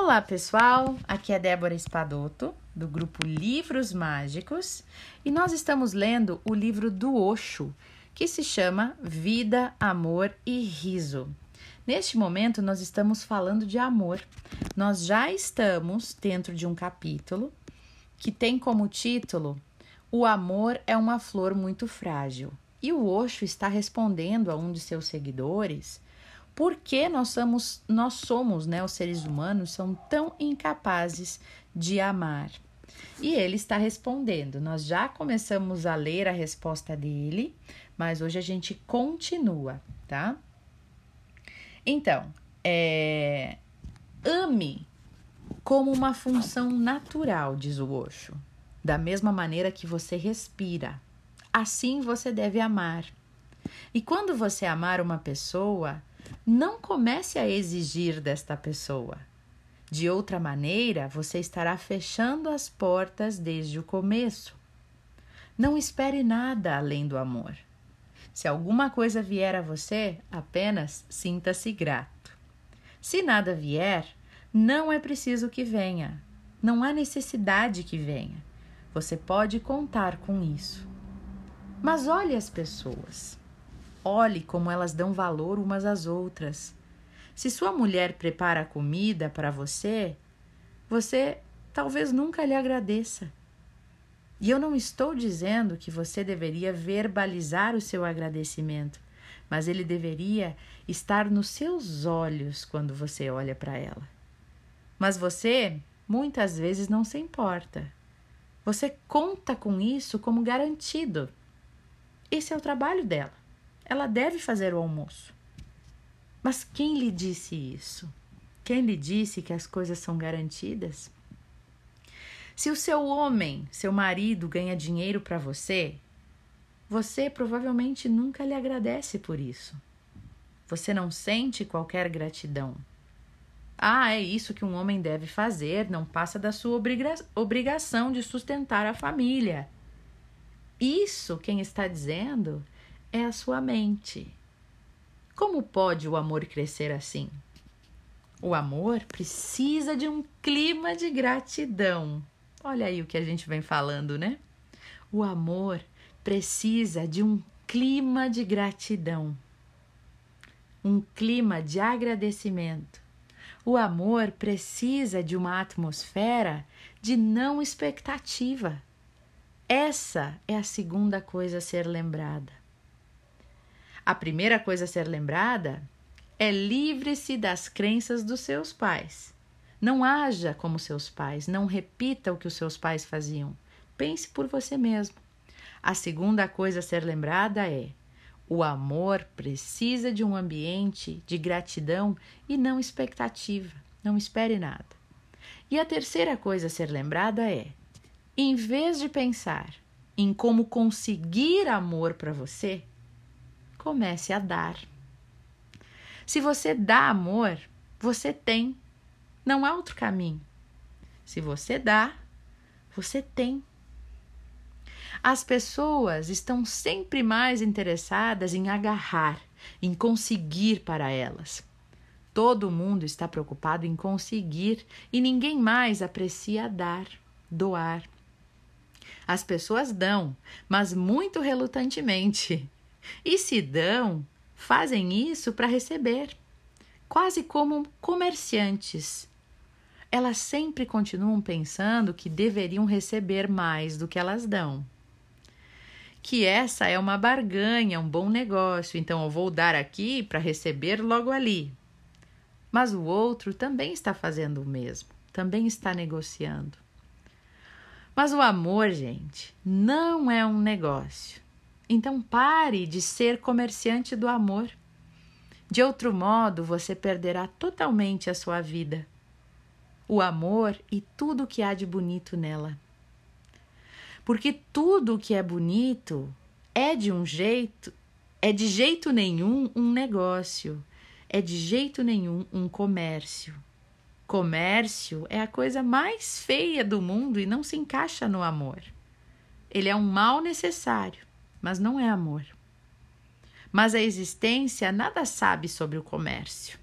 Olá, pessoal! Aqui é Débora Espadoto, do grupo Livros Mágicos, e nós estamos lendo o livro do Osho, que se chama Vida, Amor e Riso. Neste momento, nós estamos falando de amor. Nós já estamos dentro de um capítulo que tem como título O amor é uma flor muito frágil. E o Osho está respondendo a um de seus seguidores por que nós somos, nós somos, né, os seres humanos, são tão incapazes de amar. E ele está respondendo. Nós já começamos a ler a resposta dele, mas hoje a gente continua, tá? Então, é, ame como uma função natural, diz o Osho. Da mesma maneira que você respira, assim você deve amar. E quando você amar uma pessoa, não comece a exigir desta pessoa. De outra maneira, você estará fechando as portas desde o começo. Não espere nada além do amor. Se alguma coisa vier a você, apenas sinta-se grato. Se nada vier, não é preciso que venha. Não há necessidade que venha. Você pode contar com isso. Mas olhe as pessoas. Olhe como elas dão valor umas às outras. Se sua mulher prepara comida para você, você talvez nunca lhe agradeça. E eu não estou dizendo que você deveria verbalizar o seu agradecimento, mas ele deveria estar nos seus olhos quando você olha para ela. Mas você muitas vezes não se importa. Você conta com isso como garantido. Esse é o trabalho dela ela deve fazer o almoço. Mas quem lhe disse isso? Quem lhe disse que as coisas são garantidas? Se o seu homem, seu marido, ganha dinheiro para você, você provavelmente nunca lhe agradece por isso. Você não sente qualquer gratidão. Ah, é isso que um homem deve fazer, não passa da sua obriga obrigação de sustentar a família. Isso quem está dizendo é a sua mente. Como pode o amor crescer assim? O amor precisa de um clima de gratidão. Olha aí o que a gente vem falando, né? O amor precisa de um clima de gratidão, um clima de agradecimento. O amor precisa de uma atmosfera de não expectativa. Essa é a segunda coisa a ser lembrada. A primeira coisa a ser lembrada é livre-se das crenças dos seus pais. Não haja como seus pais, não repita o que os seus pais faziam. Pense por você mesmo. A segunda coisa a ser lembrada é: o amor precisa de um ambiente de gratidão e não expectativa. Não espere nada. E a terceira coisa a ser lembrada é: em vez de pensar em como conseguir amor para você, comece a dar. Se você dá amor, você tem. Não há outro caminho. Se você dá, você tem. As pessoas estão sempre mais interessadas em agarrar, em conseguir para elas. Todo mundo está preocupado em conseguir e ninguém mais aprecia dar, doar. As pessoas dão, mas muito relutantemente. E se dão, fazem isso para receber, quase como comerciantes. Elas sempre continuam pensando que deveriam receber mais do que elas dão. Que essa é uma barganha, um bom negócio, então eu vou dar aqui para receber logo ali. Mas o outro também está fazendo o mesmo, também está negociando. Mas o amor, gente, não é um negócio. Então pare de ser comerciante do amor. De outro modo, você perderá totalmente a sua vida, o amor e tudo o que há de bonito nela. Porque tudo o que é bonito é de um jeito, é de jeito nenhum um negócio, é de jeito nenhum um comércio. Comércio é a coisa mais feia do mundo e não se encaixa no amor. Ele é um mal necessário mas não é amor. Mas a existência nada sabe sobre o comércio.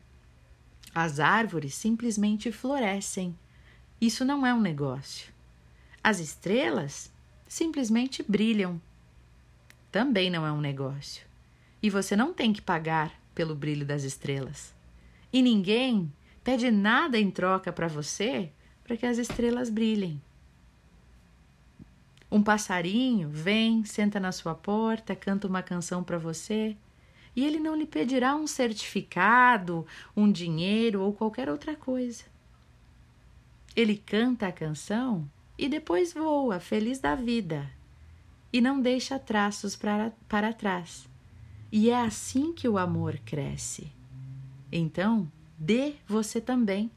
As árvores simplesmente florescem. Isso não é um negócio. As estrelas simplesmente brilham. Também não é um negócio. E você não tem que pagar pelo brilho das estrelas. E ninguém pede nada em troca para você para que as estrelas brilhem. Um passarinho vem, senta na sua porta, canta uma canção para você e ele não lhe pedirá um certificado, um dinheiro ou qualquer outra coisa. Ele canta a canção e depois voa, feliz da vida, e não deixa traços para, para trás. E é assim que o amor cresce. Então, dê você também.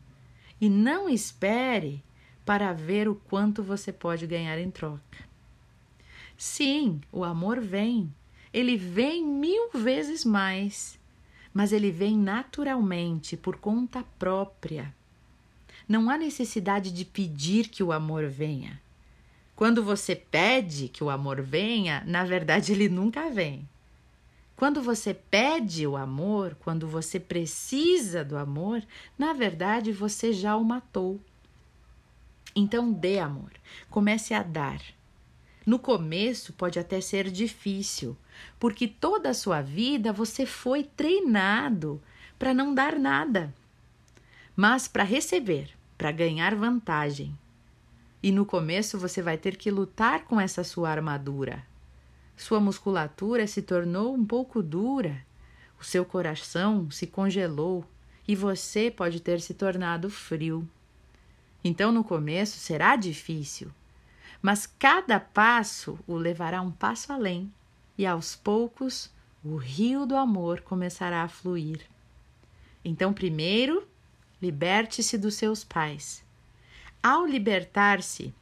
E não espere para ver o quanto você pode ganhar em troca. Sim, o amor vem. Ele vem mil vezes mais, mas ele vem naturalmente, por conta própria. Não há necessidade de pedir que o amor venha. Quando você pede que o amor venha, na verdade ele nunca vem. Quando você pede o amor, quando você precisa do amor, na verdade você já o matou. Então dê amor, comece a dar. No começo pode até ser difícil, porque toda a sua vida você foi treinado para não dar nada, mas para receber, para ganhar vantagem. E no começo você vai ter que lutar com essa sua armadura, sua musculatura se tornou um pouco dura, o seu coração se congelou e você pode ter se tornado frio. Então, no começo será difícil, mas cada passo o levará um passo além e aos poucos o rio do amor começará a fluir. Então, primeiro, liberte-se dos seus pais. Ao libertar-se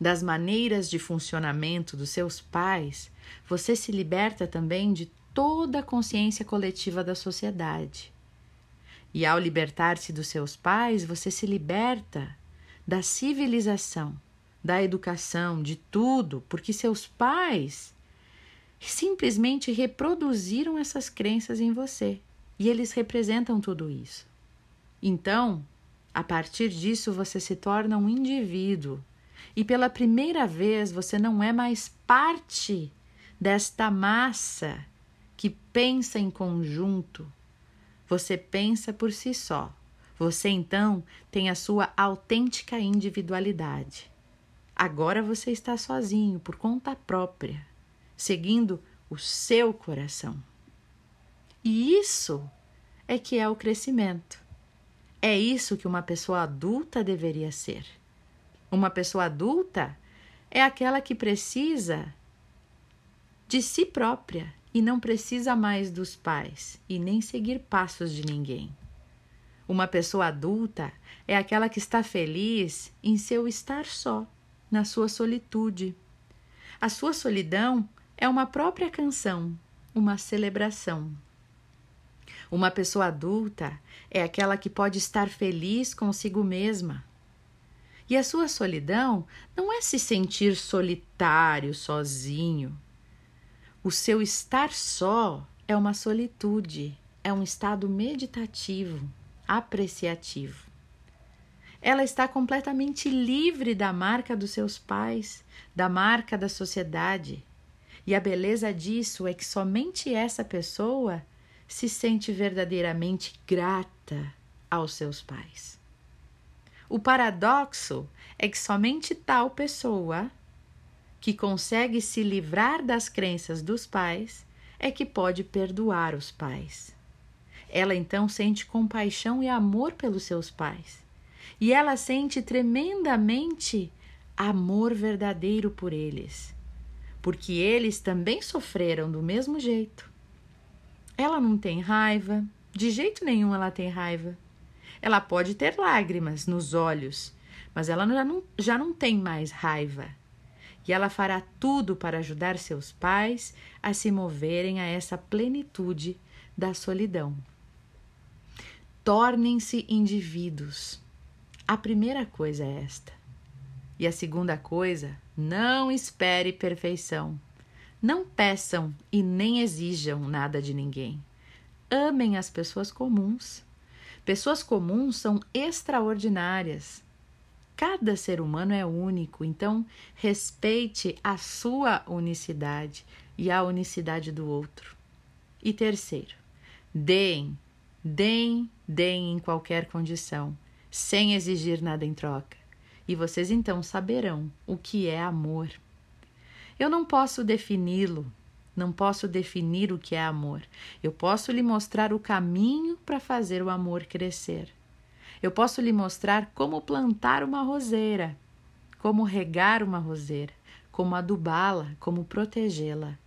das maneiras de funcionamento dos seus pais, você se liberta também de toda a consciência coletiva da sociedade. E ao libertar-se dos seus pais, você se liberta da civilização, da educação, de tudo, porque seus pais simplesmente reproduziram essas crenças em você e eles representam tudo isso. Então, a partir disso, você se torna um indivíduo e pela primeira vez você não é mais parte desta massa que pensa em conjunto. Você pensa por si só. Você então tem a sua autêntica individualidade. Agora você está sozinho, por conta própria, seguindo o seu coração. E isso é que é o crescimento. É isso que uma pessoa adulta deveria ser. Uma pessoa adulta é aquela que precisa de si própria e não precisa mais dos pais e nem seguir passos de ninguém. Uma pessoa adulta é aquela que está feliz em seu estar só, na sua solitude. A sua solidão é uma própria canção, uma celebração. Uma pessoa adulta é aquela que pode estar feliz consigo mesma, e a sua solidão não é se sentir solitário, sozinho. O seu estar só é uma solitude, é um estado meditativo, apreciativo. Ela está completamente livre da marca dos seus pais, da marca da sociedade. E a beleza disso é que somente essa pessoa se sente verdadeiramente grata aos seus pais. O paradoxo é que somente tal pessoa que consegue se livrar das crenças dos pais é que pode perdoar os pais. Ela então sente compaixão e amor pelos seus pais. E ela sente tremendamente amor verdadeiro por eles, porque eles também sofreram do mesmo jeito. Ela não tem raiva, de jeito nenhum ela tem raiva. Ela pode ter lágrimas nos olhos, mas ela já não, já não tem mais raiva. E ela fará tudo para ajudar seus pais a se moverem a essa plenitude da solidão. Tornem-se indivíduos. A primeira coisa é esta. E a segunda coisa, não espere perfeição. Não peçam e nem exijam nada de ninguém. Amem as pessoas comuns Pessoas comuns são extraordinárias. Cada ser humano é único, então respeite a sua unicidade e a unicidade do outro. E terceiro, deem, deem, deem em qualquer condição, sem exigir nada em troca. E vocês então saberão o que é amor. Eu não posso defini-lo, não posso definir o que é amor. Eu posso lhe mostrar o caminho para fazer o amor crescer. Eu posso lhe mostrar como plantar uma roseira, como regar uma roseira, como adubá-la, como protegê-la.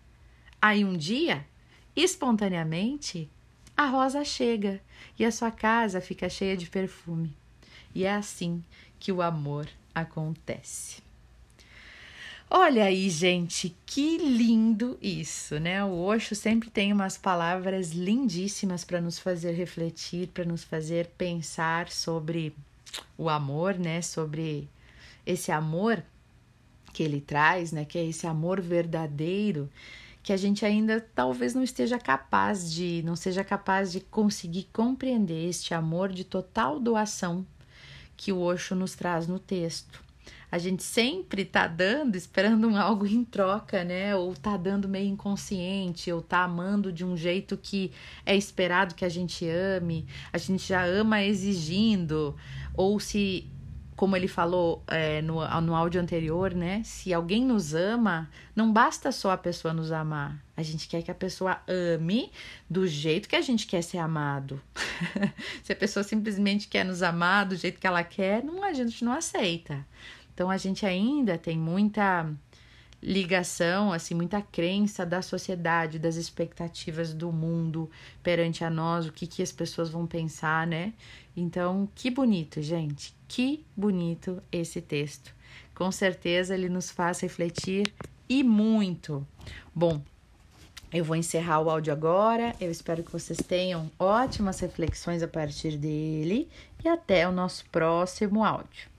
Aí um dia, espontaneamente, a rosa chega e a sua casa fica cheia de perfume. E é assim que o amor acontece. Olha aí, gente, que lindo isso, né? O Osho sempre tem umas palavras lindíssimas para nos fazer refletir, para nos fazer pensar sobre o amor, né? Sobre esse amor que ele traz, né? Que é esse amor verdadeiro que a gente ainda talvez não esteja capaz de, não seja capaz de conseguir compreender este amor de total doação que o Osho nos traz no texto. A gente sempre tá dando, esperando um algo em troca, né? Ou tá dando meio inconsciente, ou tá amando de um jeito que é esperado que a gente ame, a gente já ama exigindo, ou se como ele falou é, no, no áudio anterior, né? Se alguém nos ama, não basta só a pessoa nos amar. A gente quer que a pessoa ame do jeito que a gente quer ser amado. Se a pessoa simplesmente quer nos amar do jeito que ela quer, não, a gente não aceita. Então a gente ainda tem muita ligação, assim, muita crença da sociedade, das expectativas do mundo perante a nós, o que, que as pessoas vão pensar, né? Então, que bonito, gente, que bonito esse texto. Com certeza ele nos faz refletir e muito. Bom, eu vou encerrar o áudio agora. Eu espero que vocês tenham ótimas reflexões a partir dele e até o nosso próximo áudio.